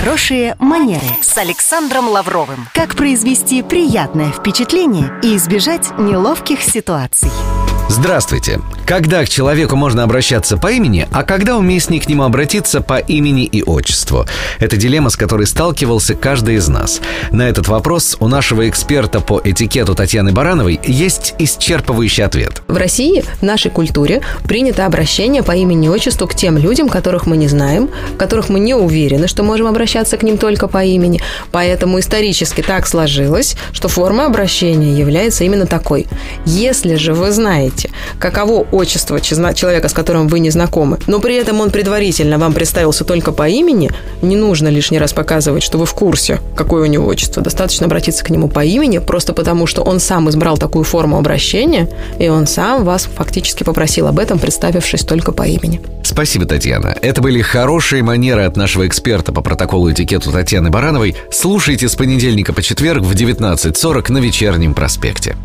Хорошие манеры с Александром Лавровым. Как произвести приятное впечатление и избежать неловких ситуаций. Здравствуйте. Когда к человеку можно обращаться по имени, а когда уместнее к нему обратиться по имени и отчеству? Это дилемма, с которой сталкивался каждый из нас. На этот вопрос у нашего эксперта по этикету Татьяны Барановой есть исчерпывающий ответ. В России, в нашей культуре, принято обращение по имени и отчеству к тем людям, которых мы не знаем, которых мы не уверены, что можем обращаться к ним только по имени. Поэтому исторически так сложилось, что форма обращения является именно такой. Если же вы знаете, каково отчество человека, с которым вы не знакомы, но при этом он предварительно вам представился только по имени, не нужно лишний раз показывать, что вы в курсе, какое у него отчество. Достаточно обратиться к нему по имени, просто потому что он сам избрал такую форму обращения, и он сам вас фактически попросил об этом, представившись только по имени. Спасибо, Татьяна. Это были хорошие манеры от нашего эксперта по протоколу этикету Татьяны Барановой. Слушайте с понедельника по четверг в 19.40 на вечернем проспекте.